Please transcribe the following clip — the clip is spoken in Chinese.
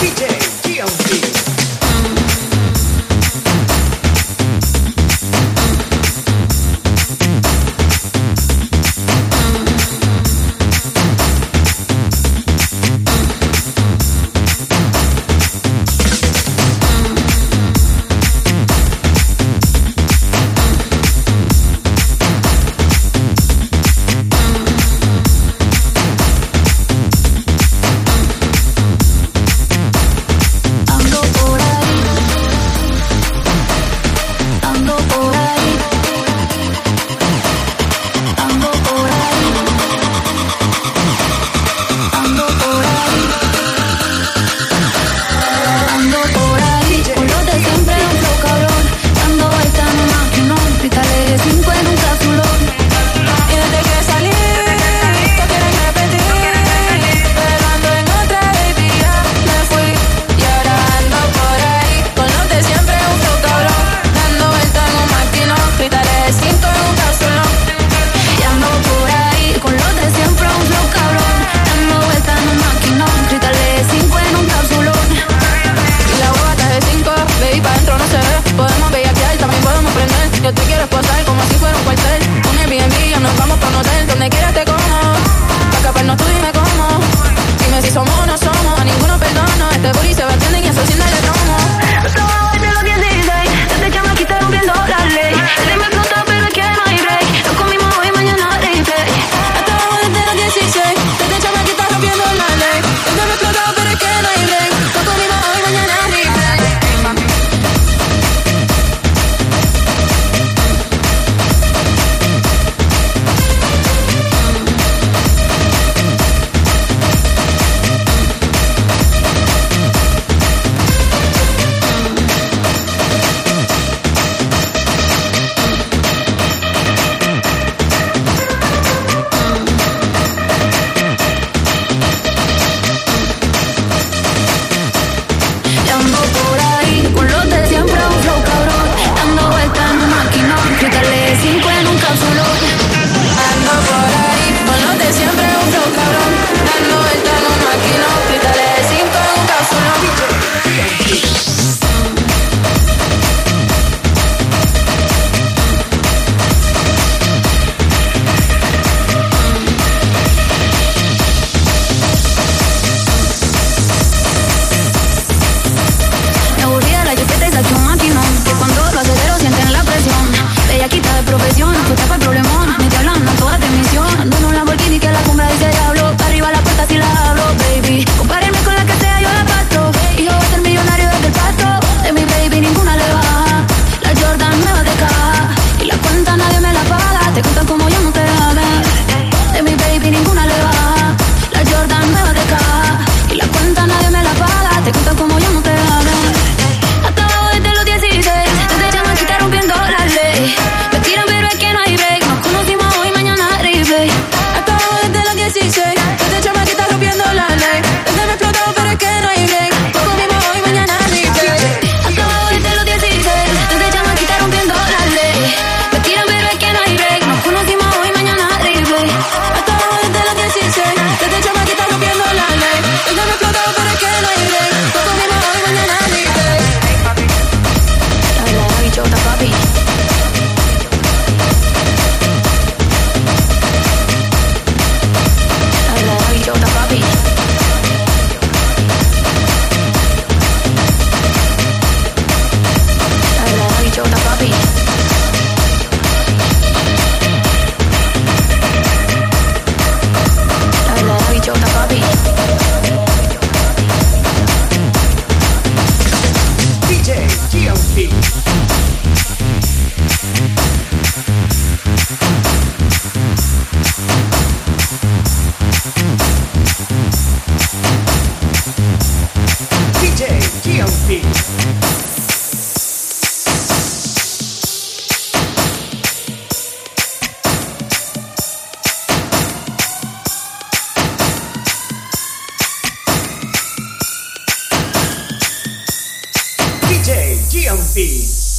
DJ. night. 酱饼